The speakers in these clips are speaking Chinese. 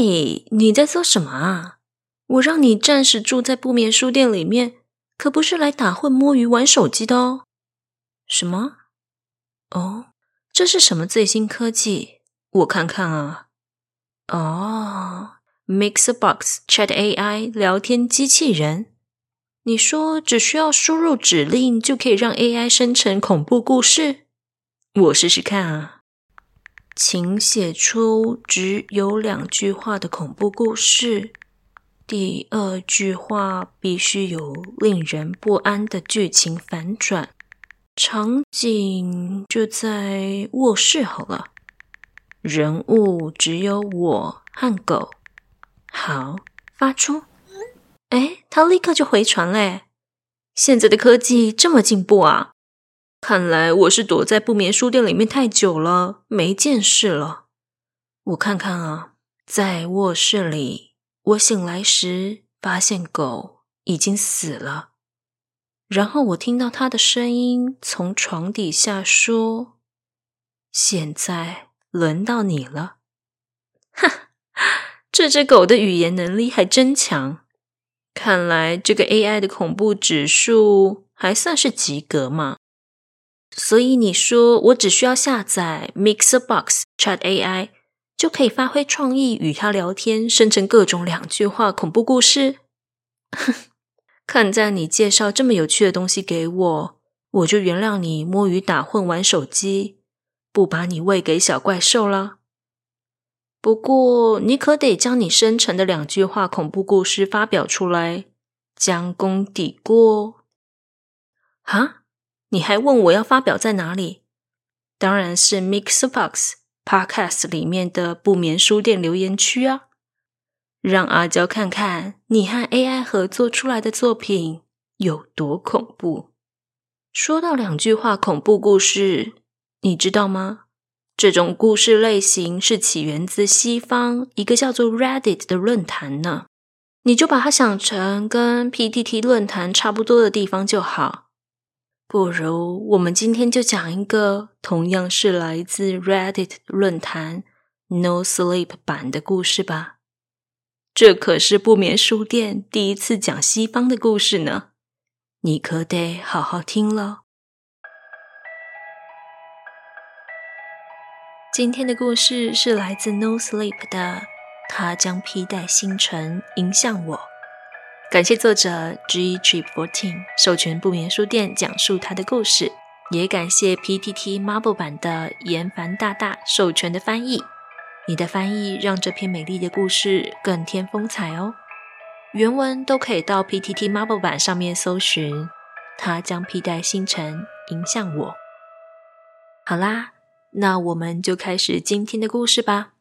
嘿，你在做什么啊？我让你暂时住在不眠书店里面，可不是来打混摸鱼玩手机的哦。什么？哦，这是什么最新科技？我看看啊。哦，Mixbox Chat AI 聊天机器人。你说只需要输入指令就可以让 AI 生成恐怖故事？我试试看啊。请写出只有两句话的恐怖故事。第二句话必须有令人不安的剧情反转，场景就在卧室好了。人物只有我和狗。好，发出。哎，他立刻就回传嘞。现在的科技这么进步啊！看来我是躲在不眠书店里面太久了，没见识了。我看看啊，在卧室里。我醒来时，发现狗已经死了。然后我听到它的声音从床底下说：“现在轮到你了。”哈，这只狗的语言能力还真强。看来这个 AI 的恐怖指数还算是及格嘛。所以你说我只需要下载 Mixbox Chat AI。就可以发挥创意与他聊天，生成各种两句话恐怖故事。看在你介绍这么有趣的东西给我，我就原谅你摸鱼打混玩手机，不把你喂给小怪兽了。不过你可得将你生成的两句话恐怖故事发表出来，将功抵过。哈？你还问我要发表在哪里？当然是 MixerBox。Podcast 里面的不眠书店留言区啊，让阿娇看看你和 AI 合作出来的作品有多恐怖。说到两句话恐怖故事，你知道吗？这种故事类型是起源自西方一个叫做 Reddit 的论坛呢。你就把它想成跟 PTT 论坛差不多的地方就好。不如我们今天就讲一个同样是来自 Reddit 论坛 No Sleep 版的故事吧。这可是不眠书店第一次讲西方的故事呢，你可得好好听了。今天的故事是来自 No Sleep 的，他将披戴星辰迎向我。感谢作者 G Trip Fourteen 授权不眠书店讲述他的故事，也感谢 PTT Marvel 版的严凡大大授权的翻译。你的翻译让这篇美丽的故事更添风采哦。原文都可以到 PTT Marvel 版上面搜寻。他将披戴星辰迎向我。好啦，那我们就开始今天的故事吧。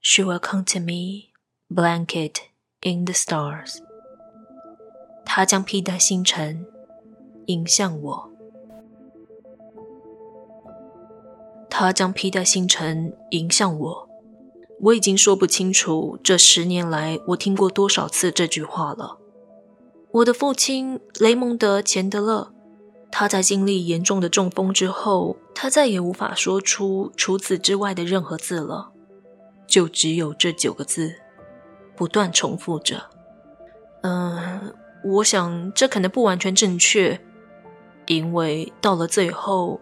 She will come to me, blanket. In the stars，他将披戴星辰迎向我。他将披戴星辰迎向我。我已经说不清楚这十年来我听过多少次这句话了。我的父亲雷蒙德·钱德勒，他在经历严重的中风之后，他再也无法说出除此之外的任何字了，就只有这九个字。不断重复着，嗯、我想这可能不完全正确，因为到了最后，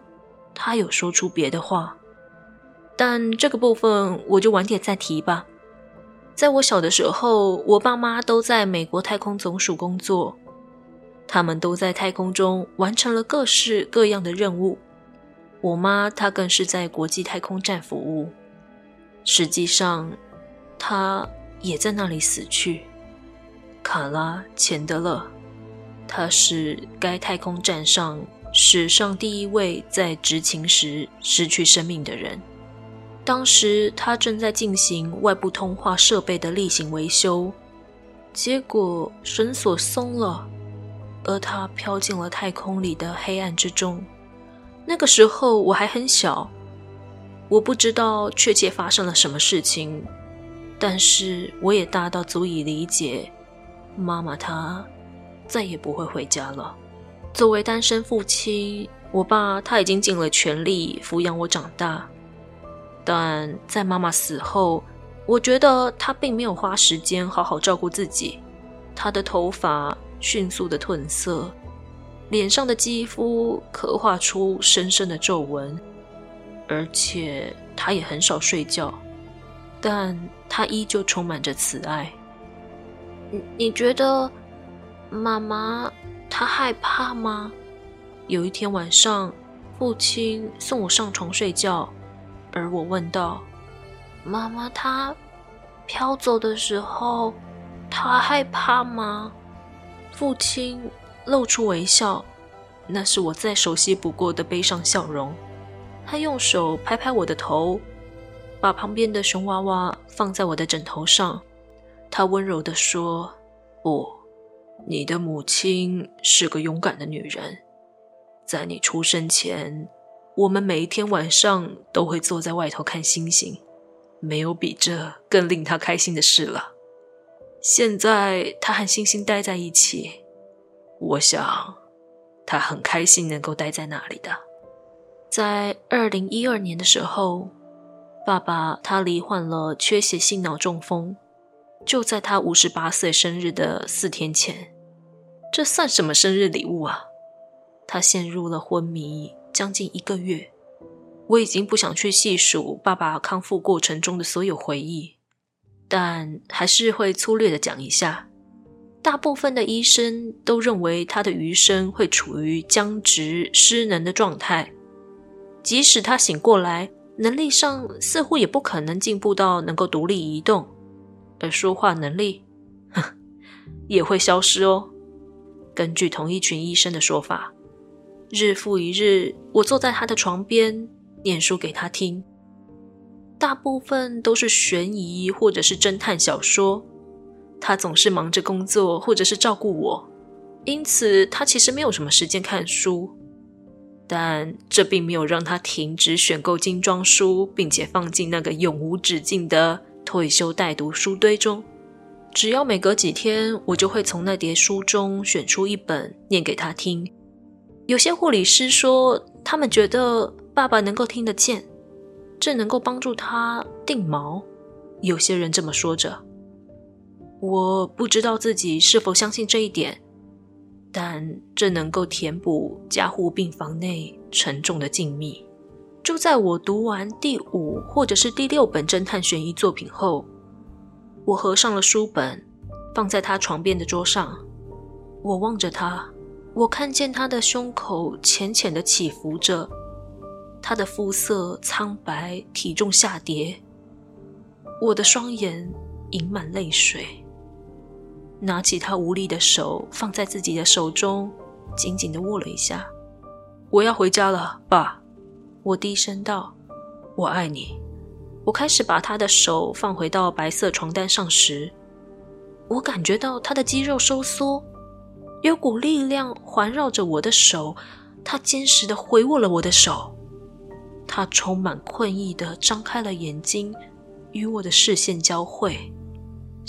他有说出别的话，但这个部分我就晚点再提吧。在我小的时候，我爸妈都在美国太空总署工作，他们都在太空中完成了各式各样的任务。我妈她更是在国际太空站服务，实际上，她。也在那里死去。卡拉·钱德勒，他是该太空站上史上第一位在执勤时失去生命的人。当时他正在进行外部通话设备的例行维修，结果绳索松了，而他飘进了太空里的黑暗之中。那个时候我还很小，我不知道确切发生了什么事情。但是我也大到足以理解，妈妈她再也不会回家了。作为单身父亲，我爸他已经尽了全力抚养我长大。但在妈妈死后，我觉得他并没有花时间好好照顾自己，他的头发迅速的褪色，脸上的肌肤刻画出深深的皱纹，而且他也很少睡觉，但他依旧充满着慈爱。你你觉得妈妈她害怕吗？有一天晚上，父亲送我上床睡觉，而我问道。妈妈她飘走的时候，她害怕吗？父亲露出微笑，那是我再熟悉不过的悲伤笑容。他用手拍拍我的头，把旁边的熊娃娃放在我的枕头上。他温柔地说：“不，你的母亲是个勇敢的女人。在你出生前，我们每一天晚上都会坐在外头看星星。”没有比这更令他开心的事了。现在他和星星待在一起，我想他很开心能够待在那里的。在二零一二年的时候，爸爸他罹患了缺血性脑中风，就在他五十八岁生日的四天前。这算什么生日礼物啊？他陷入了昏迷将近一个月。我已经不想去细数爸爸康复过程中的所有回忆，但还是会粗略的讲一下。大部分的医生都认为他的余生会处于僵直失能的状态，即使他醒过来，能力上似乎也不可能进步到能够独立移动，而说话能力，哼，也会消失哦。根据同一群医生的说法，日复一日，我坐在他的床边。念书给他听，大部分都是悬疑或者是侦探小说。他总是忙着工作或者是照顾我，因此他其实没有什么时间看书。但这并没有让他停止选购精装书，并且放进那个永无止境的退休待读书堆中。只要每隔几天，我就会从那叠书中选出一本念给他听。有些护理师说，他们觉得。爸爸能够听得见，这能够帮助他定锚。有些人这么说着，我不知道自己是否相信这一点，但这能够填补加护病房内沉重的静谧。就在我读完第五或者是第六本侦探悬疑作品后，我合上了书本，放在他床边的桌上。我望着他，我看见他的胸口浅浅的起伏着。他的肤色苍白，体重下跌。我的双眼盈满泪水，拿起他无力的手放在自己的手中，紧紧地握了一下。我要回家了，爸。我低声道：“我爱你。”我开始把他的手放回到白色床单上时，我感觉到他的肌肉收缩，有股力量环绕着我的手。他坚实地回握了我的手。他充满困意地张开了眼睛，与我的视线交汇。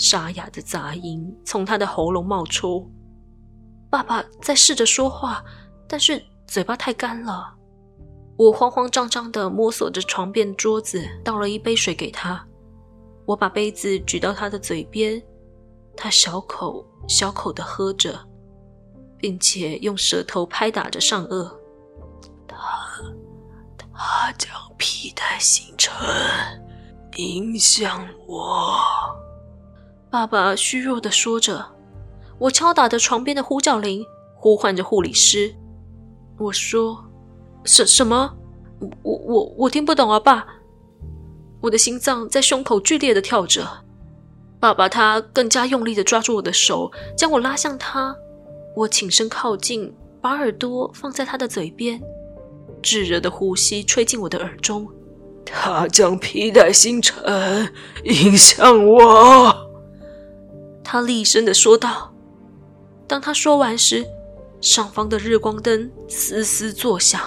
沙哑的杂音从他的喉咙冒出。爸爸在试着说话，但是嘴巴太干了。我慌慌张张地摸索着床边桌子，倒了一杯水给他。我把杯子举到他的嘴边，他小口小口地喝着，并且用舌头拍打着上颚。他将披戴星辰影响我。爸爸虚弱的说着。我敲打着床边的呼叫铃，呼唤着护理师。我说：“什什么？我我我听不懂啊，爸！”我的心脏在胸口剧烈的跳着。爸爸他更加用力的抓住我的手，将我拉向他。我倾身靠近，把耳朵放在他的嘴边。炙热的呼吸吹进我的耳中，他将披戴星辰引向我。他厉声地说道。当他说完时，上方的日光灯嘶嘶作响，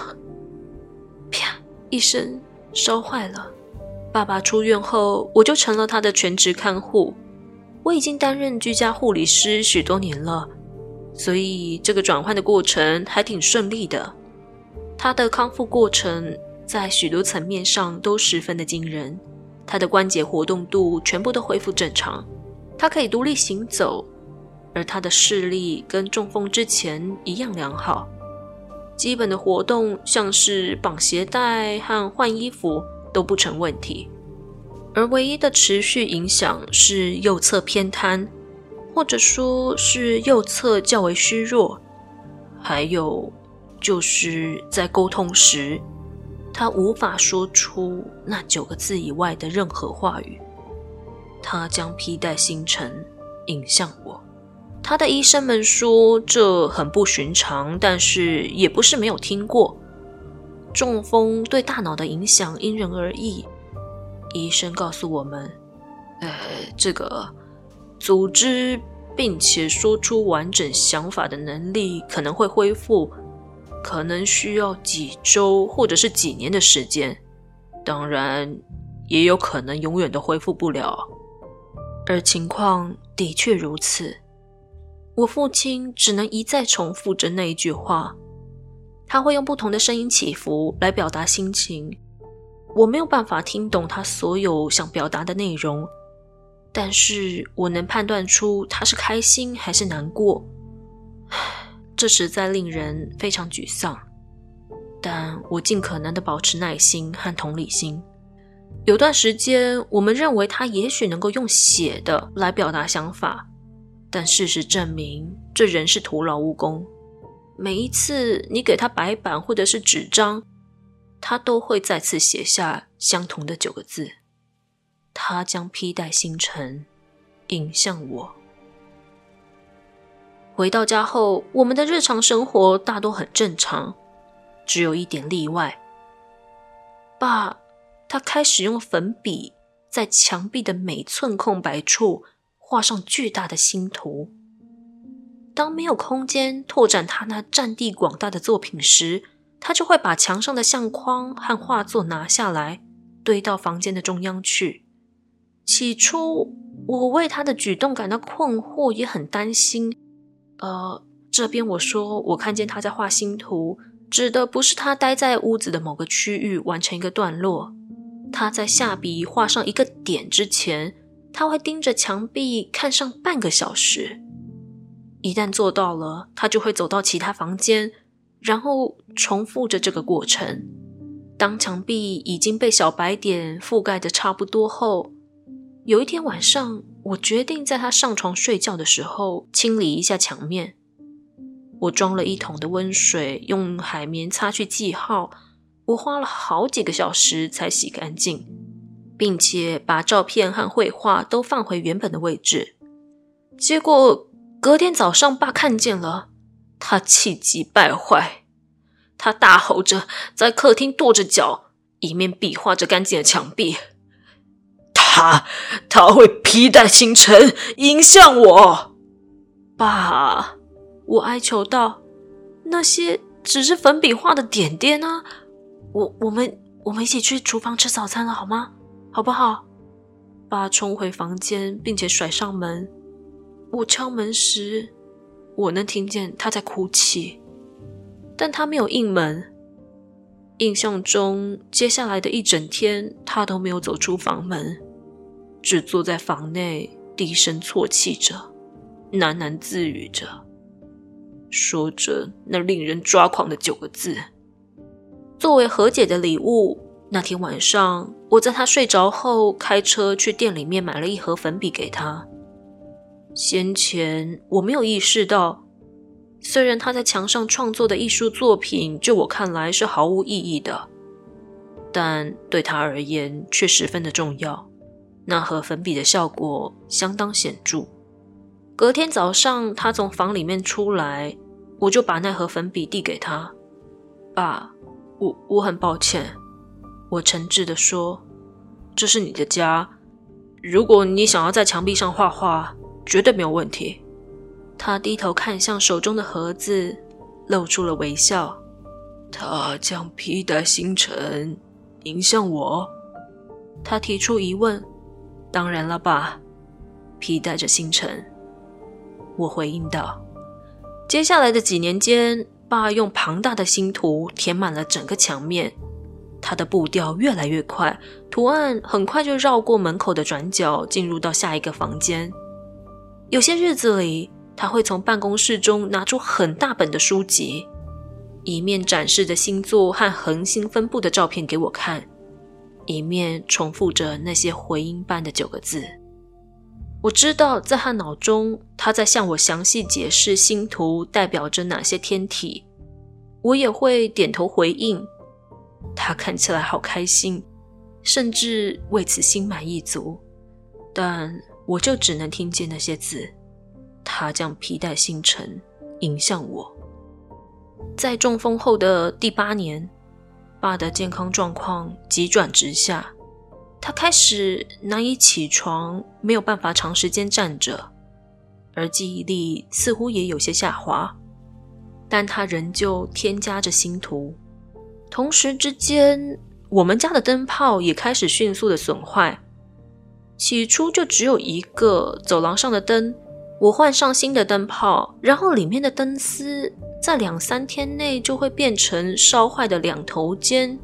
啪一声烧坏了。爸爸出院后，我就成了他的全职看护。我已经担任居家护理师许多年了，所以这个转换的过程还挺顺利的。他的康复过程在许多层面上都十分的惊人，他的关节活动度全部都恢复正常，他可以独立行走，而他的视力跟中风之前一样良好。基本的活动，像是绑鞋带和换衣服都不成问题，而唯一的持续影响是右侧偏瘫，或者说是右侧较为虚弱，还有就是在沟通时，他无法说出那九个字以外的任何话语。他将披带星辰引向我。他的医生们说这很不寻常，但是也不是没有听过。中风对大脑的影响因人而异。医生告诉我们，呃，这个组织并且说出完整想法的能力可能会恢复，可能需要几周或者是几年的时间，当然也有可能永远都恢复不了。而情况的确如此。我父亲只能一再重复着那一句话，他会用不同的声音起伏来表达心情。我没有办法听懂他所有想表达的内容，但是我能判断出他是开心还是难过。这实在令人非常沮丧，但我尽可能的保持耐心和同理心。有段时间，我们认为他也许能够用写的来表达想法。但事实证明，这仍是徒劳无功。每一次你给他白板或者是纸张，他都会再次写下相同的九个字。他将披带星辰引向我。回到家后，我们的日常生活大多很正常，只有一点例外。爸，他开始用粉笔在墙壁的每寸空白处。画上巨大的星图。当没有空间拓展他那占地广大的作品时，他就会把墙上的相框和画作拿下来，堆到房间的中央去。起初，我为他的举动感到困惑，也很担心。呃，这边我说我看见他在画星图，指的不是他待在屋子的某个区域完成一个段落，他在下笔画上一个点之前。他会盯着墙壁看上半个小时，一旦做到了，他就会走到其他房间，然后重复着这个过程。当墙壁已经被小白点覆盖的差不多后，有一天晚上，我决定在他上床睡觉的时候清理一下墙面。我装了一桶的温水，用海绵擦去记号，我花了好几个小时才洗干净。并且把照片和绘画都放回原本的位置。结果隔天早上，爸看见了，他气急败坏，他大吼着在客厅跺着脚，一面比划着干净的墙壁。他他会披带星辰迎向我，爸，我哀求道：“那些只是粉笔画的点点啊！我我们我们一起去厨房吃早餐了，好吗？”好不好？爸冲回房间，并且甩上门。我敲门时，我能听见他在哭泣，但他没有应门。印象中，接下来的一整天，他都没有走出房门，只坐在房内，低声啜泣着，喃喃自语着，说着那令人抓狂的九个字。作为和解的礼物。那天晚上，我在他睡着后，开车去店里面买了一盒粉笔给他。先前我没有意识到，虽然他在墙上创作的艺术作品，就我看来是毫无意义的，但对他而言却十分的重要。那盒粉笔的效果相当显著。隔天早上，他从房里面出来，我就把那盒粉笔递给他。爸，我我很抱歉。我诚挚的说：“这是你的家，如果你想要在墙壁上画画，绝对没有问题。”他低头看向手中的盒子，露出了微笑。他将披带星辰迎向我。他提出疑问：“当然了，吧，披带着星辰。”我回应道：“接下来的几年间，爸用庞大的星图填满了整个墙面。”他的步调越来越快，图案很快就绕过门口的转角，进入到下一个房间。有些日子里，他会从办公室中拿出很大本的书籍，一面展示着星座和恒星分布的照片给我看，一面重复着那些回音般的九个字。我知道，在他脑中，他在向我详细解释星图代表着哪些天体。我也会点头回应。他看起来好开心，甚至为此心满意足，但我就只能听见那些字。他将皮带星辰引向我。在中风后的第八年，爸的健康状况急转直下，他开始难以起床，没有办法长时间站着，而记忆力似乎也有些下滑，但他仍旧添加着星图。同时之间，我们家的灯泡也开始迅速的损坏。起初就只有一个走廊上的灯，我换上新的灯泡，然后里面的灯丝在两三天内就会变成烧坏的两头尖。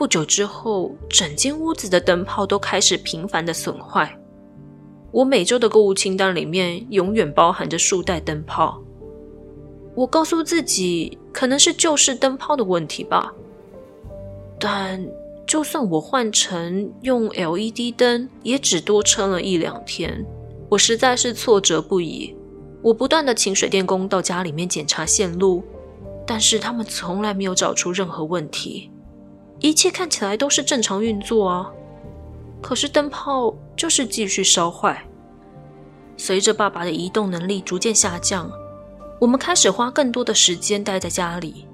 不久之后，整间屋子的灯泡都开始频繁的损坏。我每周的购物清单里面永远包含着数袋灯泡。我告诉自己，可能是旧式灯泡的问题吧。但就算我换成用 LED 灯，也只多撑了一两天。我实在是挫折不已。我不断的请水电工到家里面检查线路，但是他们从来没有找出任何问题，一切看起来都是正常运作啊。可是灯泡就是继续烧坏。随着爸爸的移动能力逐渐下降。我们开始花更多的时间待在家里。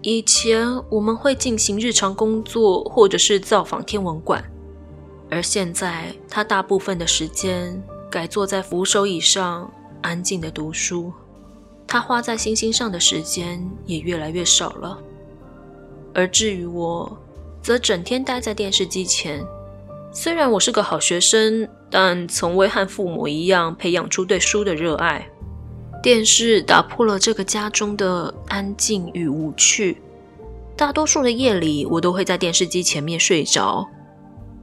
以前我们会进行日常工作，或者是造访天文馆，而现在他大部分的时间改坐在扶手椅上，安静的读书。他花在星星上的时间也越来越少了。而至于我，则整天待在电视机前。虽然我是个好学生，但从未和父母一样培养出对书的热爱。电视打破了这个家中的安静与无趣。大多数的夜里，我都会在电视机前面睡着。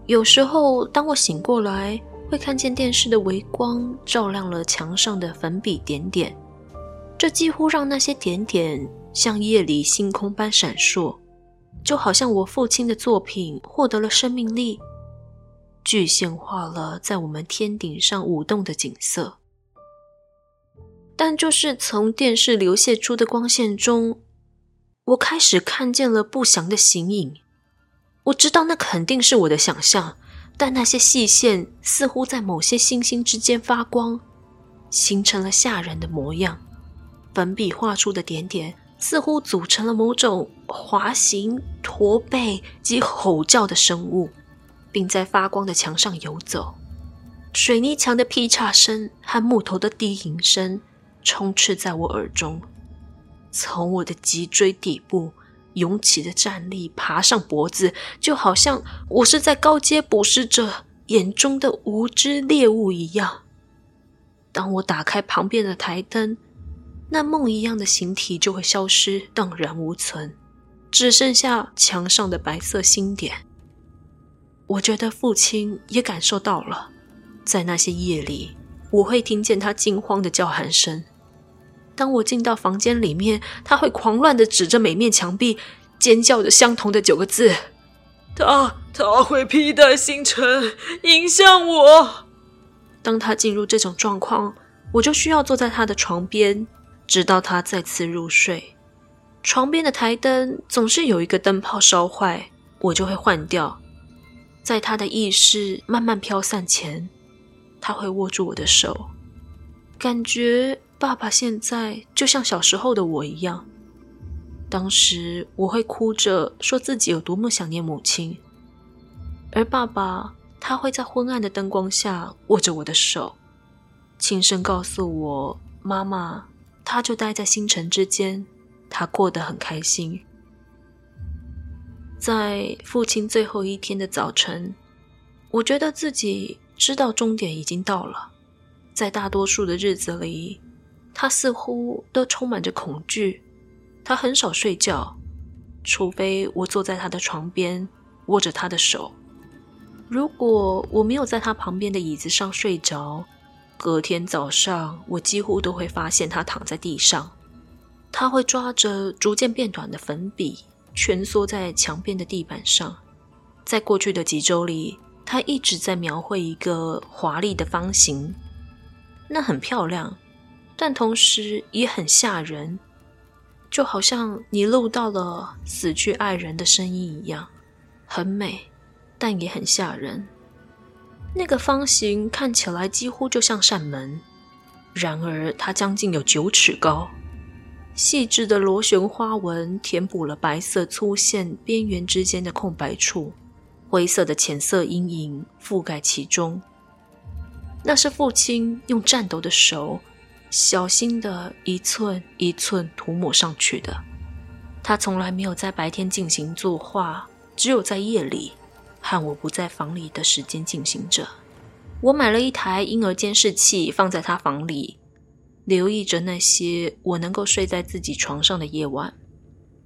有时候，当我醒过来，会看见电视的微光照亮了墙上的粉笔点点，这几乎让那些点点像夜里星空般闪烁，就好像我父亲的作品获得了生命力，具现化了在我们天顶上舞动的景色。但就是从电视流泻出的光线中，我开始看见了不祥的形影。我知道那肯定是我的想象，但那些细线似乎在某些星星之间发光，形成了吓人的模样。粉笔画出的点点似乎组成了某种滑行、驼背及吼叫的生物，并在发光的墙上游走。水泥墙的劈叉声和木头的低吟声。充斥在我耳中，从我的脊椎底部涌起的战栗爬上脖子，就好像我是在高阶捕食者眼中的无知猎物一样。当我打开旁边的台灯，那梦一样的形体就会消失，荡然无存，只剩下墙上的白色星点。我觉得父亲也感受到了，在那些夜里，我会听见他惊慌的叫喊声。当我进到房间里面，他会狂乱的指着每面墙壁，尖叫着相同的九个字：“他他会披戴星辰，迎向我。”当他进入这种状况，我就需要坐在他的床边，直到他再次入睡。床边的台灯总是有一个灯泡烧坏，我就会换掉。在他的意识慢慢飘散前，他会握住我的手，感觉。爸爸现在就像小时候的我一样，当时我会哭着说自己有多么想念母亲，而爸爸他会在昏暗的灯光下握着我的手，轻声告诉我：“妈妈，他就待在星辰之间，他过得很开心。”在父亲最后一天的早晨，我觉得自己知道终点已经到了，在大多数的日子里。他似乎都充满着恐惧，他很少睡觉，除非我坐在他的床边，握着他的手。如果我没有在他旁边的椅子上睡着，隔天早上我几乎都会发现他躺在地上。他会抓着逐渐变短的粉笔，蜷缩在墙边的地板上。在过去的几周里，他一直在描绘一个华丽的方形，那很漂亮，但同时也很吓人，就好像你录到了死去爱人的声音一样，很美，但也很吓人。那个方形看起来几乎就像扇门，然而它将近有九尺高。细致的螺旋花纹填补了白色粗线边缘之间的空白处，灰色的浅色阴影覆盖其中。那是父亲用颤抖的手，小心的一寸一寸涂抹上去的。他从来没有在白天进行作画，只有在夜里和我不在房里的时间进行着。我买了一台婴儿监视器，放在他房里。留意着那些我能够睡在自己床上的夜晚，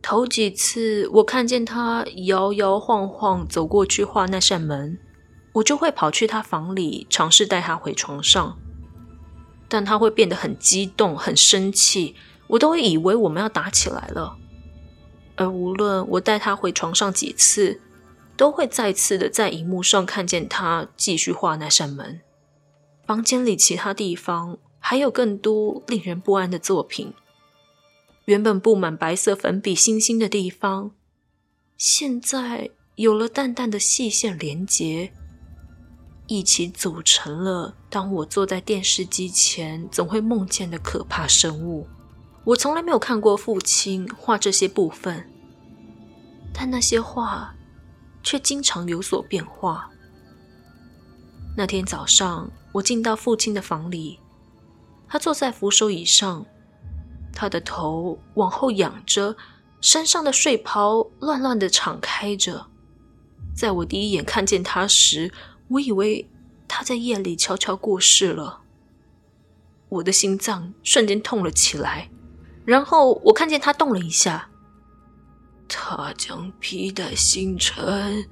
头几次我看见他摇摇晃晃走过去画那扇门，我就会跑去他房里尝试带他回床上，但他会变得很激动、很生气，我都以为我们要打起来了。而无论我带他回床上几次，都会再次的在荧幕上看见他继续画那扇门。房间里其他地方。还有更多令人不安的作品。原本布满白色粉笔星星的地方，现在有了淡淡的细线连接，一起组成了当我坐在电视机前总会梦见的可怕生物。我从来没有看过父亲画这些部分，但那些画却经常有所变化。那天早上，我进到父亲的房里。他坐在扶手椅上，他的头往后仰着，身上的睡袍乱乱的敞开着。在我第一眼看见他时，我以为他在夜里悄悄过世了。我的心脏瞬间痛了起来，然后我看见他动了一下，他将披戴星辰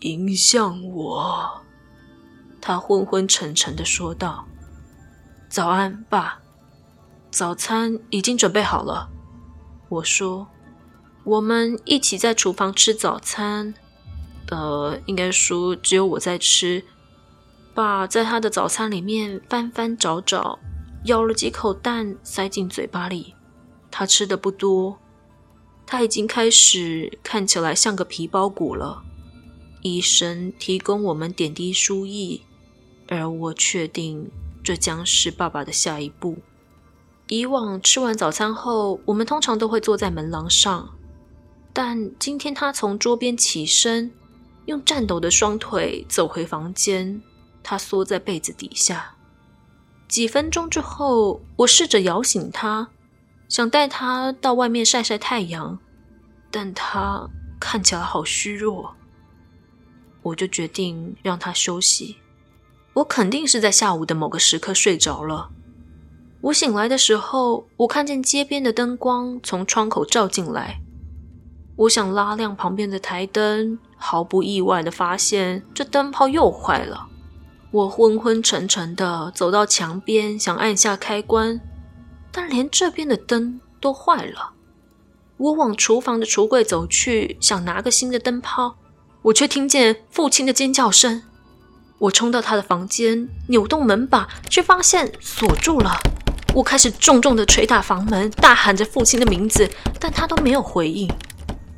迎向我。他昏昏沉沉的说道。早安，爸。早餐已经准备好了。我说，我们一起在厨房吃早餐。呃，应该说只有我在吃。爸在他的早餐里面翻翻找找，咬了几口蛋塞进嘴巴里。他吃的不多，他已经开始看起来像个皮包骨了。医生提供我们点滴输液，而我确定。这将是爸爸的下一步。以往吃完早餐后，我们通常都会坐在门廊上，但今天他从桌边起身，用颤抖的双腿走回房间。他缩在被子底下。几分钟之后，我试着摇醒他，想带他到外面晒晒太阳，但他看起来好虚弱，我就决定让他休息。我肯定是在下午的某个时刻睡着了。我醒来的时候，我看见街边的灯光从窗口照进来。我想拉亮旁边的台灯，毫不意外地发现这灯泡又坏了。我昏昏沉沉地走到墙边，想按下开关，但连这边的灯都坏了。我往厨房的橱柜走去，想拿个新的灯泡，我却听见父亲的尖叫声。我冲到他的房间，扭动门把，却发现锁住了。我开始重重的捶打房门，大喊着父亲的名字，但他都没有回应。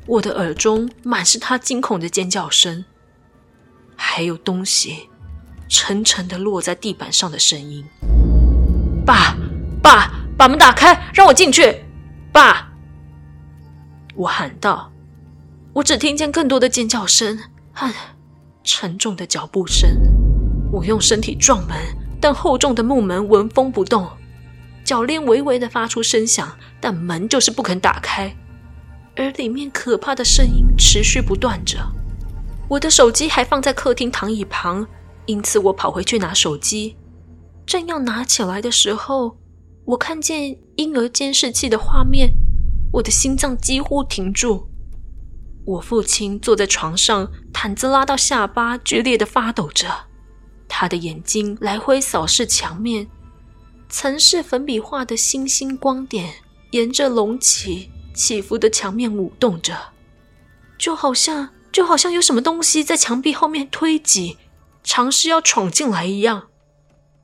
我的耳中满是他惊恐的尖叫声，还有东西沉沉的落在地板上的声音。爸，爸，把门打开，让我进去！爸，我喊道。我只听见更多的尖叫声，和沉重的脚步声，我用身体撞门，但厚重的木门纹风不动，鉸链微微的发出声响，但门就是不肯打开，而里面可怕的声音持续不断着。我的手机还放在客厅躺椅旁，因此我跑回去拿手机，正要拿起来的时候，我看见婴儿监视器的画面，我的心脏几乎停住。我父亲坐在床上，毯子拉到下巴，剧烈的发抖着。他的眼睛来回扫视墙面，曾是粉笔画的星星光点，沿着隆起起伏的墙面舞动着，就好像就好像有什么东西在墙壁后面推挤，尝试要闯进来一样。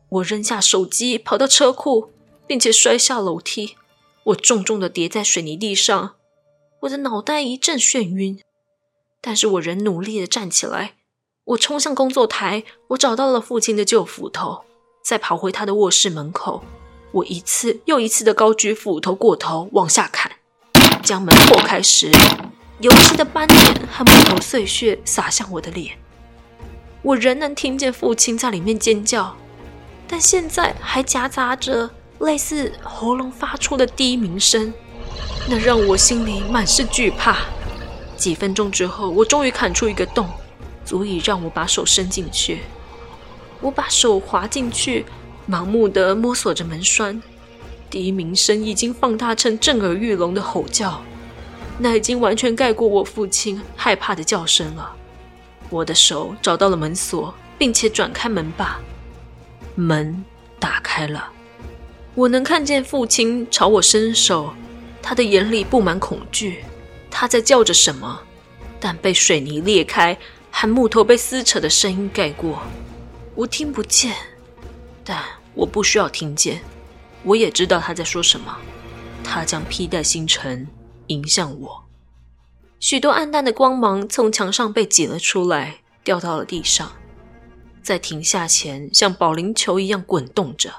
我扔下手机，跑到车库，并且摔下楼梯。我重重的跌在水泥地上，我的脑袋一阵眩晕，但是我仍努力的站起来。我冲向工作台，我找到了父亲的旧斧头，再跑回他的卧室门口。我一次又一次的高举斧头过头往下砍，将门破开时，油漆的斑点和木头碎屑洒向我的脸。我仍能听见父亲在里面尖叫，但现在还夹杂着类似喉咙发出的低鸣声，那让我心里满是惧怕。几分钟之后，我终于砍出一个洞。足以让我把手伸进去。我把手滑进去，盲目的摸索着门栓。笛鸣声已经放大成震耳欲聋的吼叫，那已经完全盖过我父亲害怕的叫声了。我的手找到了门锁，并且转开门把，门打开了。我能看见父亲朝我伸手，他的眼里布满恐惧。他在叫着什么，但被水泥裂开。和木头被撕扯的声音盖过，我听不见，但我不需要听见，我也知道他在说什么。他将披带星辰迎向我，许多暗淡的光芒从墙上被挤了出来，掉到了地上，在停下前像保龄球一样滚动着。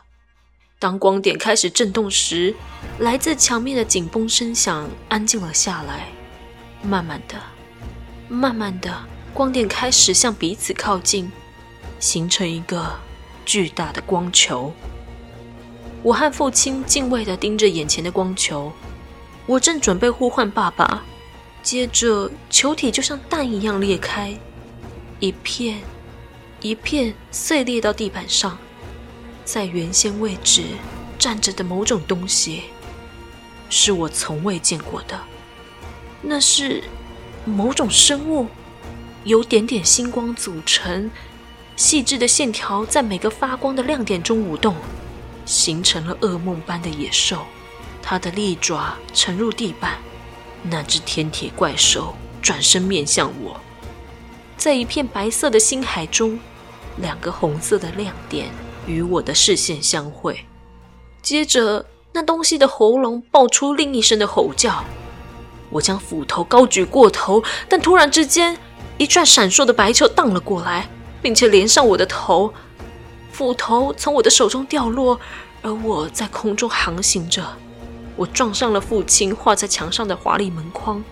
当光点开始震动时，来自墙面的紧绷声响安静了下来，慢慢的，慢慢的。光点开始向彼此靠近，形成一个巨大的光球。我和父亲敬畏地盯着眼前的光球。我正准备呼唤爸爸，接着球体就像蛋一样裂开，一片一片碎裂到地板上。在原先位置站着的某种东西，是我从未见过的。那是某种生物。由点点星光组成，细致的线条在每个发光的亮点中舞动，形成了噩梦般的野兽。它的利爪沉入地板，那只天铁怪兽转身面向我，在一片白色的星海中，两个红色的亮点与我的视线相会。接着，那东西的喉咙爆出另一声的吼叫。我将斧头高举过头，但突然之间，一串闪烁的白球荡了过来，并且连上我的头，斧头从我的手中掉落，而我在空中航行着。我撞上了父亲画在墙上的华丽门框，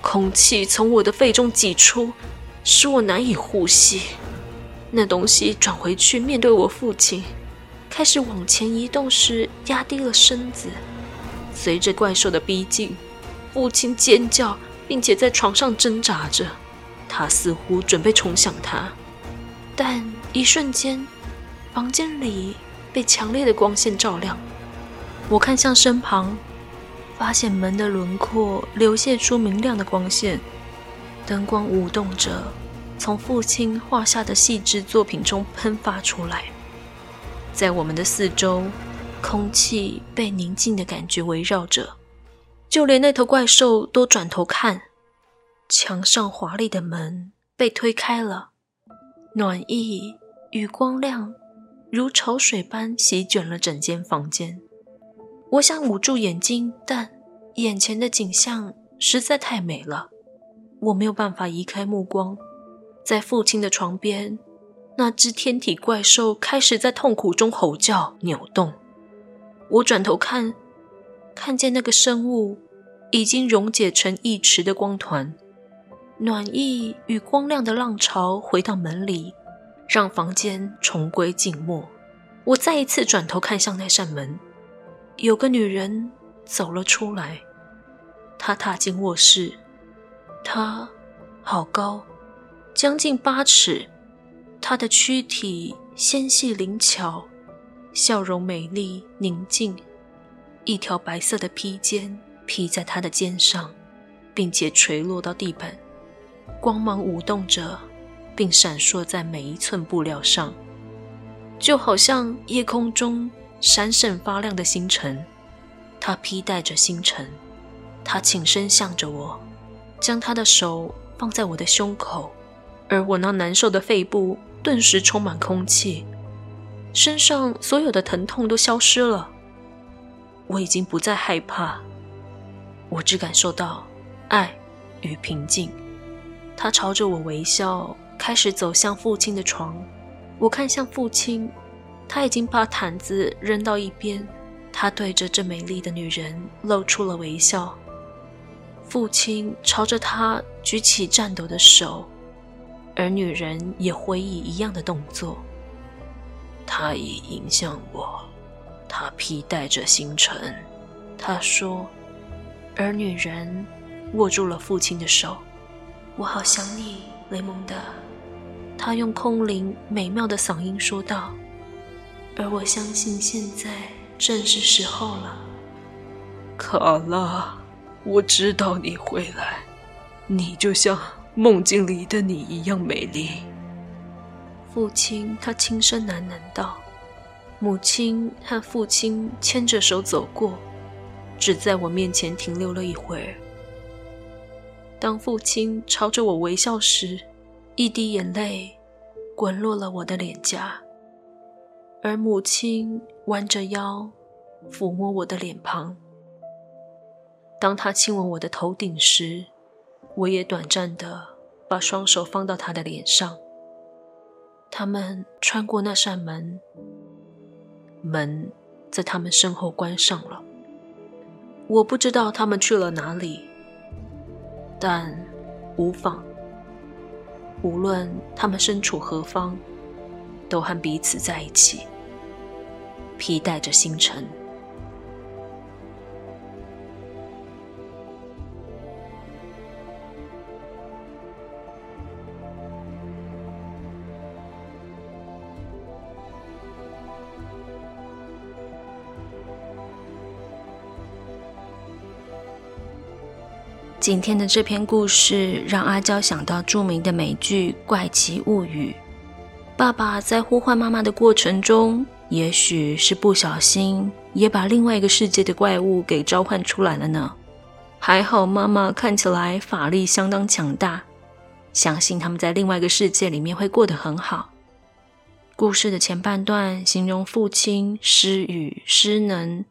空气从我的肺中挤出，使我难以呼吸。那东西转回去面对我父亲，开始往前移动时压低了身子。随着怪兽的逼近，父亲尖叫，并且在床上挣扎着。他似乎准备冲向他，但一瞬间，房间里被强烈的光线照亮。我看向身旁，发现门的轮廓流泻出明亮的光线，灯光舞动着，从父亲画下的细致作品中喷发出来。在我们的四周，空气被宁静的感觉围绕着，就连那头怪兽都转头看。墙上华丽的门被推开了，暖意与光亮如潮水般席卷了整间房间。我想捂住眼睛，但眼前的景象实在太美了，我没有办法移开目光。在父亲的床边，那只天体怪兽开始在痛苦中吼叫、扭动。我转头看，看见那个生物已经溶解成一池的光团。暖意与光亮的浪潮回到门里，让房间重归静默。我再一次转头看向那扇门，有个女人走了出来。她踏进卧室，她好高，将近八尺。她的躯体纤细灵巧，笑容美丽宁静。一条白色的披肩披在她的肩上，并且垂落到地板。光芒舞动着，并闪烁在每一寸布料上，就好像夜空中闪闪发亮的星辰。他披戴着星辰，他倾身向着我，将他的手放在我的胸口，而我那难受的肺部顿时充满空气，身上所有的疼痛都消失了。我已经不再害怕，我只感受到爱与平静。他朝着我微笑，开始走向父亲的床。我看向父亲，他已经把毯子扔到一边。他对着这美丽的女人露出了微笑。父亲朝着他举起颤抖的手，而女人也回以一样的动作。他已迎向我，他披戴着星辰。他说，而女人握住了父亲的手。我好想你，雷蒙德。他用空灵美妙的嗓音说道。而我相信现在正是时候了。卡拉，我知道你会来，你就像梦境里的你一样美丽。父亲，他轻声喃喃道。母亲和父亲牵着手走过，只在我面前停留了一会儿。当父亲朝着我微笑时，一滴眼泪滚落了我的脸颊，而母亲弯着腰抚摸我的脸庞。当他亲吻我的头顶时，我也短暂地把双手放到他的脸上。他们穿过那扇门，门在他们身后关上了。我不知道他们去了哪里。但无妨，无论他们身处何方，都和彼此在一起，披戴着星辰。今天的这篇故事让阿娇想到著名的美剧《怪奇物语》。爸爸在呼唤妈妈的过程中，也许是不小心，也把另外一个世界的怪物给召唤出来了呢。还好妈妈看起来法力相当强大，相信他们在另外一个世界里面会过得很好。故事的前半段形容父亲失语、失能，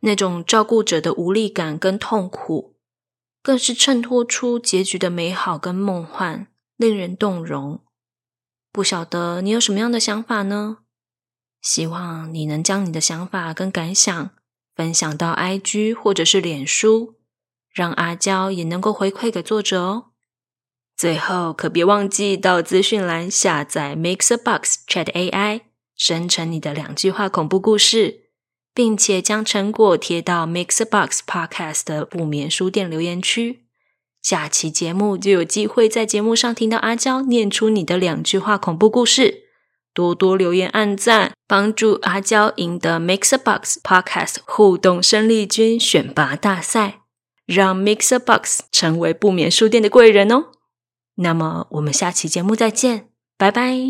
那种照顾者的无力感跟痛苦。更是衬托出结局的美好跟梦幻，令人动容。不晓得你有什么样的想法呢？希望你能将你的想法跟感想分享到 IG 或者是脸书，让阿娇也能够回馈给作者哦。最后可别忘记到资讯栏下载 MixerBox Chat AI，生成你的两句话恐怖故事。并且将成果贴到 Mixbox Podcast 的不眠书店留言区，下期节目就有机会在节目上听到阿娇念出你的两句话恐怖故事。多多留言按赞，帮助阿娇赢得 Mixbox Podcast 互动胜利军选拔大赛，让 Mixbox 成为不眠书店的贵人哦。那么我们下期节目再见，拜拜。